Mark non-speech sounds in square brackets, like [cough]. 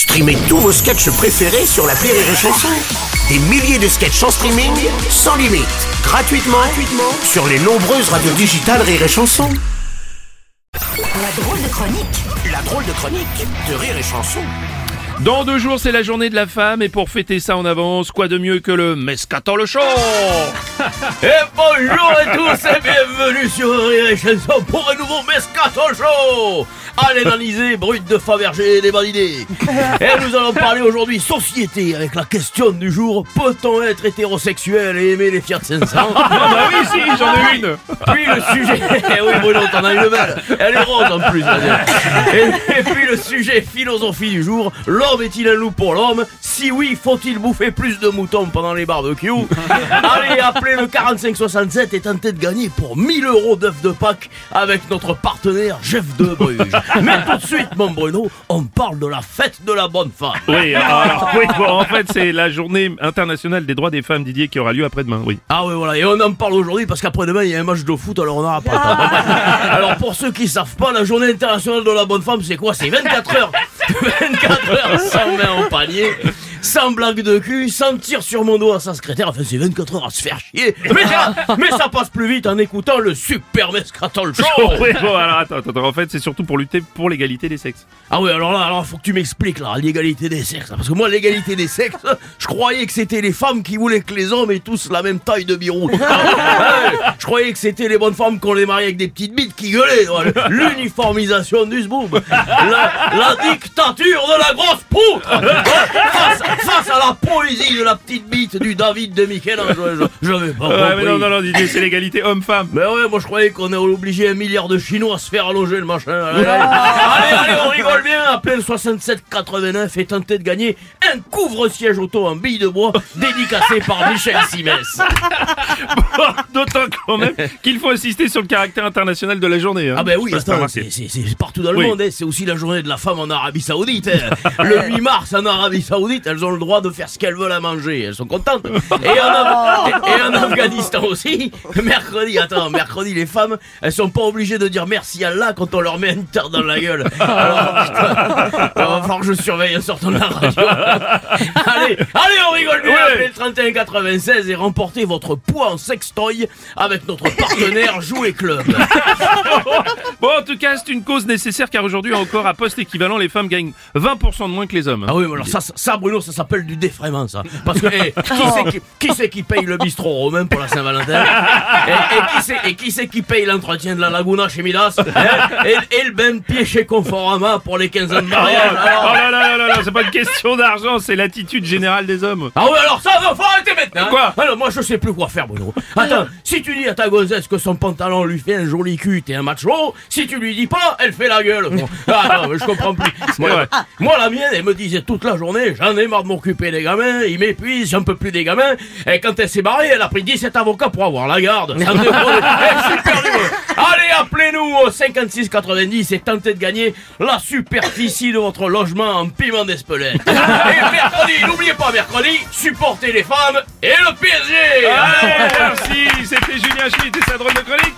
Streamez tous vos sketchs préférés sur la Rire et Chanson. Des milliers de sketchs en streaming, sans limite, gratuitement, gratuitement sur les nombreuses radios digitales Rire et Chanson. La drôle de chronique La drôle de chronique de Rire et Chanson. Dans deux jours, c'est la journée de la femme et pour fêter ça en avance, quoi de mieux que le Mescaton le show? [laughs] Et bonjour à tous et bienvenue sur Rire et Chanson pour un nouveau Mescaton Show Allez l'Analysé, brut de Fabergé bonnes idées. [laughs] Et nous allons parler aujourd'hui société avec la question du jour. Peut-on être hétérosexuel et aimer les Fiat 500 [laughs] Ah bah oui, si, j'en ai une. Puis le sujet... [laughs] Eh oui Bruno, t'en as une belle Elle est rose en plus et, et puis le sujet philosophie du jour. L'homme est-il un loup pour l'homme? Si oui, faut-il bouffer plus de moutons pendant les barbecues? Allez, appelez le 4567 et tentez de gagner pour 1000 euros d'œufs de Pâques avec notre partenaire Jeff de Bruges. [laughs] Mais tout de suite, mon Bruno, on parle de la fête de la bonne femme. Oui, alors, oui, bon, en fait, c'est la journée internationale des droits des femmes, Didier, qui aura lieu après-demain, oui. Ah oui, voilà, et on en parle aujourd'hui parce qu'après-demain, il y a un match de foot, alors on n'aura pas le temps. Bon, bref. [laughs] Alors, pour ceux qui savent pas, la journée internationale de la bonne femme, c'est quoi? C'est 24 heures [laughs] 24 heures sans main au panier sans blague de cul, sans tir sur mon dos à sa secrétaire, enfin c'est 24 heures à se faire chier. Mais ça, mais ça passe plus vite en écoutant le super Mescatol Show. [laughs] oui, bon, alors attends, attends, en fait, c'est surtout pour lutter pour l'égalité des sexes. Ah oui, alors là, alors faut que tu m'expliques là, l'égalité des sexes. Parce que moi, l'égalité des sexes, je croyais que c'était les femmes qui voulaient que les hommes aient tous la même taille de biroute. [laughs] Ah ouais, je croyais que c'était les bonnes femmes qu'on les mariait avec des petites bites qui gueulaient. L'uniformisation du zboum. La, la dictature de la grosse poutre. [laughs] La poésie de la petite bite du David de Michel-Ange. J'avais pas Ouais, mais compris. non, non, non, Didier, c'est l'égalité homme-femme. Mais ouais, moi je croyais qu'on allait obliger un milliard de Chinois à se faire allonger le machin. Allez, [laughs] allez, allez, allez, on rigole bien. Appelez le 6789 et tentez de gagner un couvre-siège auto en billes de bois dédicacé par Michel Simès. D'autant quand même qu'il faut insister sur le caractère international de la journée. hein. Ah ben oui, c'est attends, remarqué. c'est c'est- c'est partout dans le Oui. monde. hein. C'est aussi la journée de la femme en Arabie Saoudite. hein. Le 8 mars en Arabie Saoudite, elles ont le droit de faire ce qu'elles veulent à manger. Elles sont contentes. Et en, Af- et- et en Afghanistan aussi, mercredi, attends, mercredi, les femmes, elles sont pas obligées de dire merci Allah quand on leur met une terre dans la gueule. Alors, putain, je surveille en sortant de la radio. [laughs] allez, allez, on rigole bien. Appelez le 3196 et remportez votre poids en sextoy avec notre partenaire [laughs] Jouet Club. [laughs] Bon, en tout cas, c'est une cause nécessaire car aujourd'hui encore, à poste équivalent, les femmes gagnent 20% de moins que les hommes. Ah oui, alors ça, Bruno, ça s'appelle du défraiement, ça. Parce que, eh, qui c'est qui, qui, c'est qui paye le bistrot romain pour la Saint-Valentin et, et qui c'est et qui c'est qui paye l'entretien de la Laguna chez Midas et, et le bain de pied chez Conforama pour les 15 ans de mariage alors- là là là là là, c'est pas une question d'argent, c'est l'attitude générale des hommes. Ah oui, alors ça, faut arrêter. Hein. Quoi Alors moi, je sais plus quoi faire, Bruno. Attends, si tu dis à ta gonzesse que son pantalon lui fait un joli cul, t'es un macho. Si tu lui dis pas, elle fait la gueule. Bon. [laughs] Ah non, je comprends plus. Moi, la mienne, elle me disait toute la journée, j'en ai marre de m'occuper des gamins, ils m'épuisent, j'en peux plus des gamins. Et quand elle s'est barrée, elle a pris 17 avocats pour avoir la garde. Ça me déprime. [laughs] Eh, super. Allez, appelez-nous au 56 90 et tentez de gagner la superficie de votre logement en piment d'Espelette. [laughs] Et mercredi, n'oubliez pas mercredi, supportez les femmes et le PSG. Allez, merci, c'était Julien Schmitt et sa drôle de chronique.